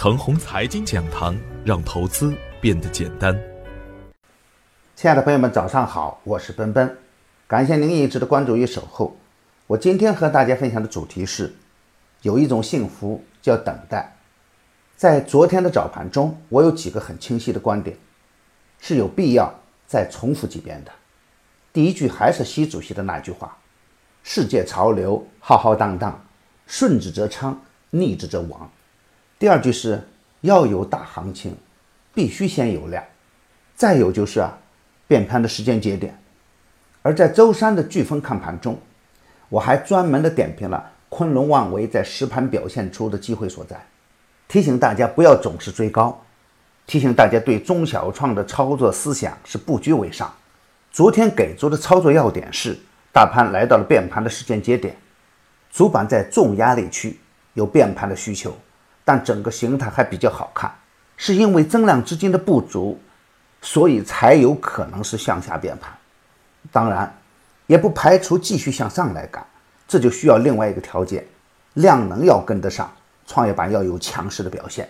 腾宏财经讲堂，让投资变得简单。亲爱的朋友们，早上好，我是奔奔，感谢您一直的关注与守候。我今天和大家分享的主题是，有一种幸福叫等待。在昨天的早盘中，我有几个很清晰的观点，是有必要再重复几遍的。第一句还是习主席的那句话：“世界潮流浩浩荡荡，顺之则昌，逆之则亡。”第二句是要有大行情，必须先有量。再有就是啊，变盘的时间节点。而在周三的飓风看盘中，我还专门的点评了昆仑万维在实盘表现出的机会所在。提醒大家不要总是追高，提醒大家对中小创的操作思想是不居为上。昨天给出的操作要点是：大盘来到了变盘的时间节点，主板在重压力区有变盘的需求，但整个形态还比较好看，是因为增量资金的不足，所以才有可能是向下变盘。当然，也不排除继续向上来干，这就需要另外一个条件，量能要跟得上。创业板要有强势的表现，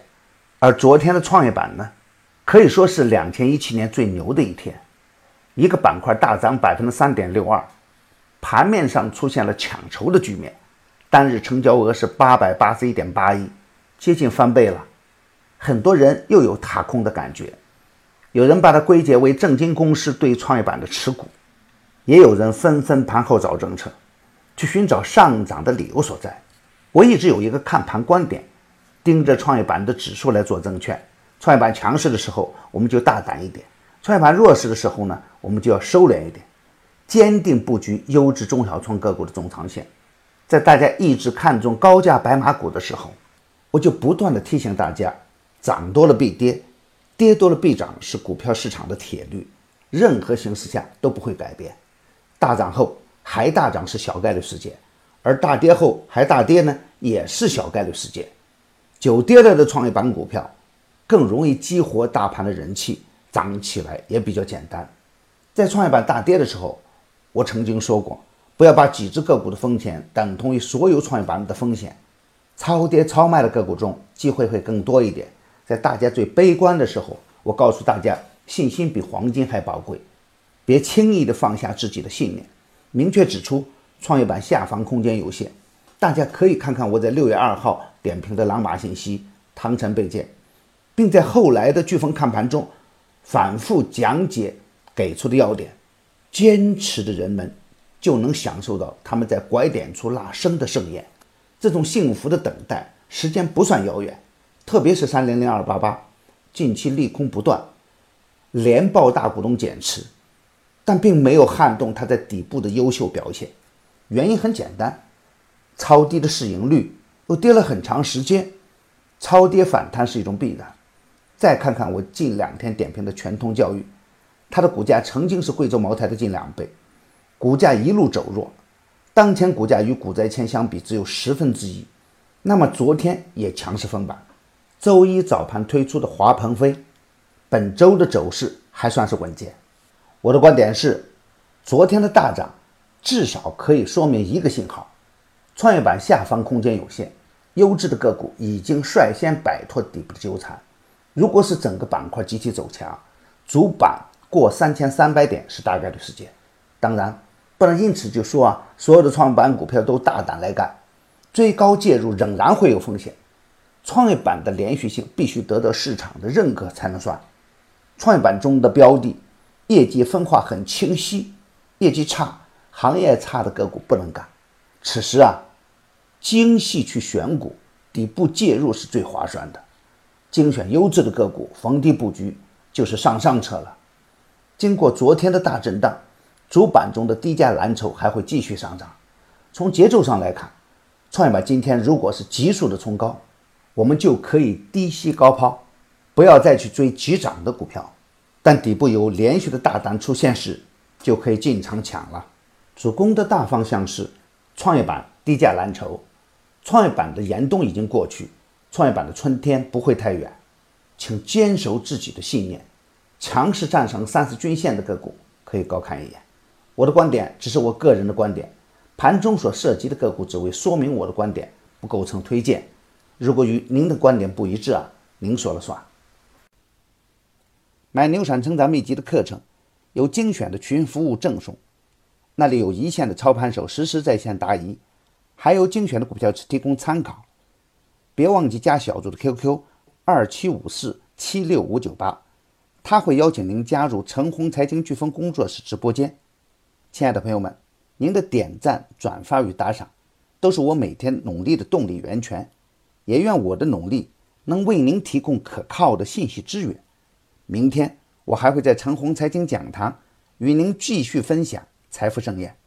而昨天的创业板呢，可以说是两千一七年最牛的一天，一个板块大涨百分之三点六二，盘面上出现了抢筹的局面，单日成交额是八百八十一点八亿，接近翻倍了，很多人又有踏空的感觉，有人把它归结为证金公司对创业板的持股，也有人纷纷盘后找政策，去寻找上涨的理由所在。我一直有一个看盘观点，盯着创业板的指数来做证券。创业板强势的时候，我们就大胆一点；创业板弱势的时候呢，我们就要收敛一点，坚定布局优质中小创个股的中长线。在大家一直看中高价白马股的时候，我就不断的提醒大家：涨多了必跌，跌多了必涨，是股票市场的铁律，任何形势下都不会改变。大涨后还大涨是小概率事件。而大跌后还大跌呢，也是小概率事件。久跌了的创业板股票，更容易激活大盘的人气，涨起来也比较简单。在创业板大跌的时候，我曾经说过，不要把几只个股的风险等同于所有创业板的风险。超跌超卖的个股中，机会会更多一点。在大家最悲观的时候，我告诉大家，信心比黄金还宝贵，别轻易的放下自己的信念，明确指出。创业板下方空间有限，大家可以看看我在六月二号点评的朗玛信息、汤臣倍健，并在后来的飓风看盘中反复讲解给出的要点。坚持的人们就能享受到他们在拐点处拉升的盛宴。这种幸福的等待时间不算遥远，特别是三零零二八八，近期利空不断，连爆大股东减持，但并没有撼动它在底部的优秀表现。原因很简单，超低的市盈率又跌了很长时间，超跌反弹是一种必然。再看看我近两天点评的全通教育，它的股价曾经是贵州茅台的近两倍，股价一路走弱，当前股价与股灾前相比只有十分之一。那么昨天也强势封板，周一早盘推出的华鹏飞，本周的走势还算是稳健。我的观点是，昨天的大涨。至少可以说明一个信号：创业板下方空间有限，优质的个股已经率先摆脱底部的纠缠。如果是整个板块集体走强，主板过三千三百点是大概率事件。当然，不能因此就说啊，所有的创业板股票都大胆来干，最高介入仍然会有风险。创业板的连续性必须得到市场的认可才能算。创业板中的标的业绩分化很清晰，业绩差。行业差的个股不能干，此时啊，精细去选股，底部介入是最划算的。精选优质的个股，逢低布局就是上上策了。经过昨天的大震荡，主板中的低价蓝筹还会继续上涨。从节奏上来看，创业板今天如果是急速的冲高，我们就可以低吸高抛，不要再去追急涨的股票。但底部有连续的大单出现时，就可以进场抢了。主攻的大方向是创业板低价蓝筹，创业板的严冬已经过去，创业板的春天不会太远，请坚守自己的信念，强势站上三十均线的个股可以高看一眼。我的观点只是我个人的观点，盘中所涉及的个股只为说明我的观点，不构成推荐。如果与您的观点不一致啊，您说了算。买牛闪成长秘籍的课程，有精选的群服务赠送，那里有一线的操盘手实时在线答疑，还有精选的股票提供参考。别忘记加小组的 QQ：二七五四七六五九八，他会邀请您加入陈红财经飓风工作室直播间。亲爱的朋友们，您的点赞、转发与打赏，都是我每天努力的动力源泉。也愿我的努力能为您提供可靠的信息资源。明天我还会在陈红财经讲堂与您继续分享财富盛宴。